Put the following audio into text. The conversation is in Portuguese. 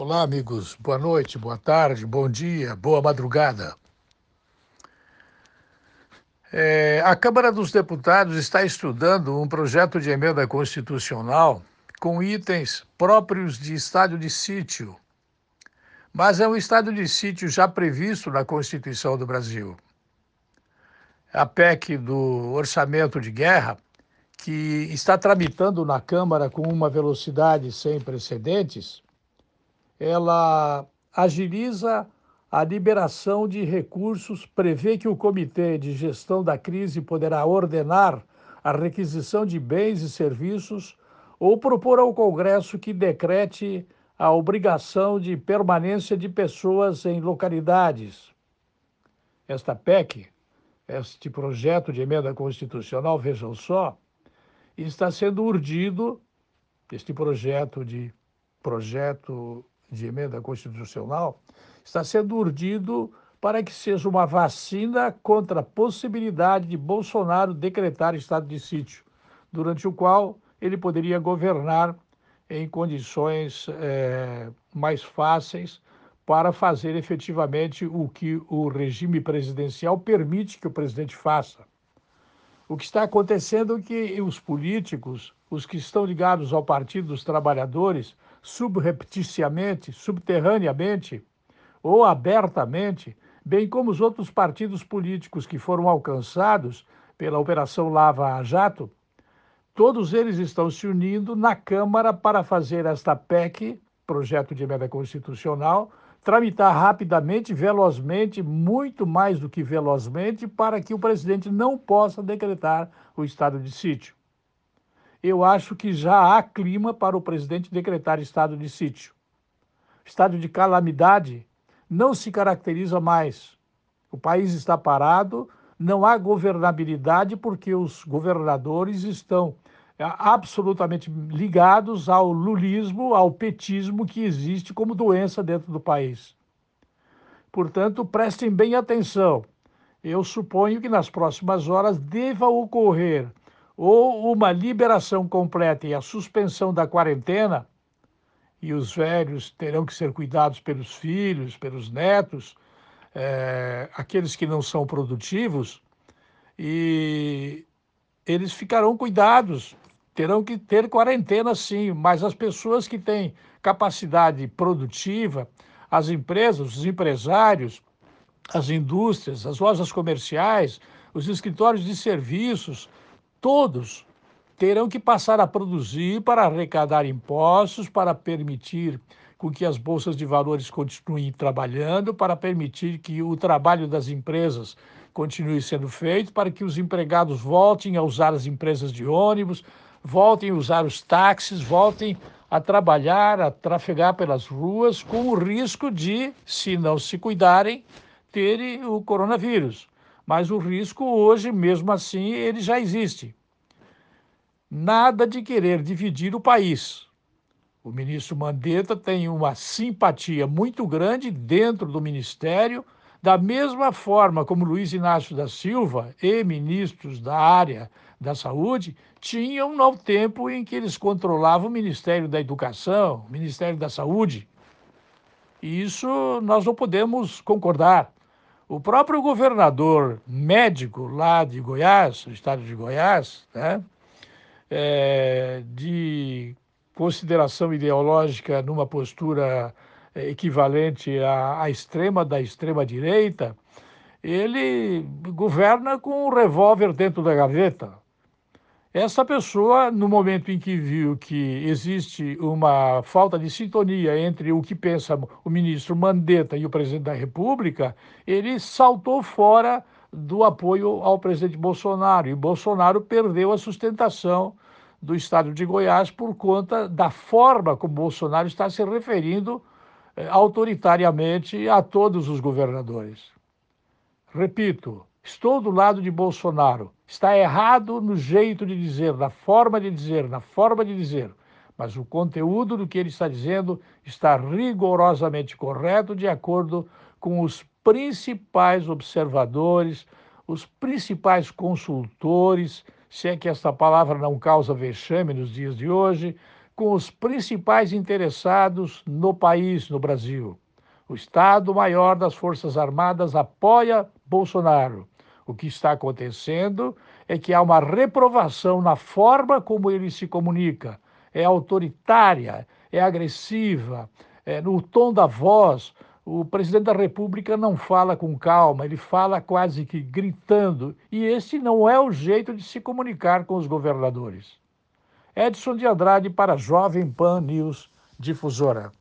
Olá, amigos. Boa noite, boa tarde, bom dia, boa madrugada. É, a Câmara dos Deputados está estudando um projeto de emenda constitucional com itens próprios de estado de sítio, mas é um estado de sítio já previsto na Constituição do Brasil. A PEC do orçamento de guerra, que está tramitando na Câmara com uma velocidade sem precedentes, ela agiliza a liberação de recursos, prevê que o Comitê de Gestão da Crise poderá ordenar a requisição de bens e serviços ou propor ao Congresso que decrete a obrigação de permanência de pessoas em localidades. Esta PEC, este projeto de emenda constitucional, vejam só, está sendo urdido, este projeto de projeto de emenda constitucional está sendo urdido para que seja uma vacina contra a possibilidade de Bolsonaro decretar estado de sítio, durante o qual ele poderia governar em condições é, mais fáceis para fazer efetivamente o que o regime presidencial permite que o presidente faça. O que está acontecendo é que os políticos, os que estão ligados ao Partido dos Trabalhadores, subrepticiamente, subterraneamente ou abertamente, bem como os outros partidos políticos que foram alcançados pela Operação Lava Jato, todos eles estão se unindo na Câmara para fazer esta PEC, projeto de emenda constitucional, tramitar rapidamente, velozmente, muito mais do que velozmente, para que o presidente não possa decretar o estado de sítio eu acho que já há clima para o presidente decretar estado de sítio. Estado de calamidade não se caracteriza mais. O país está parado, não há governabilidade porque os governadores estão é, absolutamente ligados ao lulismo, ao petismo que existe como doença dentro do país. Portanto, prestem bem atenção. Eu suponho que nas próximas horas deva ocorrer ou uma liberação completa e a suspensão da quarentena, e os velhos terão que ser cuidados pelos filhos, pelos netos, é, aqueles que não são produtivos, e eles ficarão cuidados, terão que ter quarentena sim, mas as pessoas que têm capacidade produtiva, as empresas, os empresários, as indústrias, as lojas comerciais, os escritórios de serviços, todos terão que passar a produzir para arrecadar impostos, para permitir com que as bolsas de valores continuem trabalhando, para permitir que o trabalho das empresas continue sendo feito, para que os empregados voltem a usar as empresas de ônibus, voltem a usar os táxis, voltem a trabalhar, a trafegar pelas ruas, com o risco de, se não se cuidarem, terem o coronavírus mas o risco hoje, mesmo assim, ele já existe. Nada de querer dividir o país. O ministro Mandetta tem uma simpatia muito grande dentro do ministério, da mesma forma como Luiz Inácio da Silva e ministros da área da saúde tinham no tempo em que eles controlavam o Ministério da Educação, o Ministério da Saúde. Isso nós não podemos concordar. O próprio governador médico lá de Goiás, do estado de Goiás, né, é, de consideração ideológica numa postura é, equivalente à, à extrema da extrema direita, ele governa com um revólver dentro da gaveta. Essa pessoa, no momento em que viu que existe uma falta de sintonia entre o que pensa o ministro Mandetta e o presidente da República, ele saltou fora do apoio ao presidente Bolsonaro. E Bolsonaro perdeu a sustentação do estado de Goiás por conta da forma como Bolsonaro está se referindo eh, autoritariamente a todos os governadores. Repito, Estou do lado de Bolsonaro. Está errado no jeito de dizer, na forma de dizer, na forma de dizer. Mas o conteúdo do que ele está dizendo está rigorosamente correto, de acordo com os principais observadores, os principais consultores, se é que esta palavra não causa vexame nos dias de hoje, com os principais interessados no país, no Brasil. O Estado-Maior das Forças Armadas apoia Bolsonaro. O que está acontecendo é que há uma reprovação na forma como ele se comunica. É autoritária, é agressiva, é no tom da voz. O presidente da República não fala com calma, ele fala quase que gritando. E esse não é o jeito de se comunicar com os governadores. Edson de Andrade para Jovem Pan News Difusora.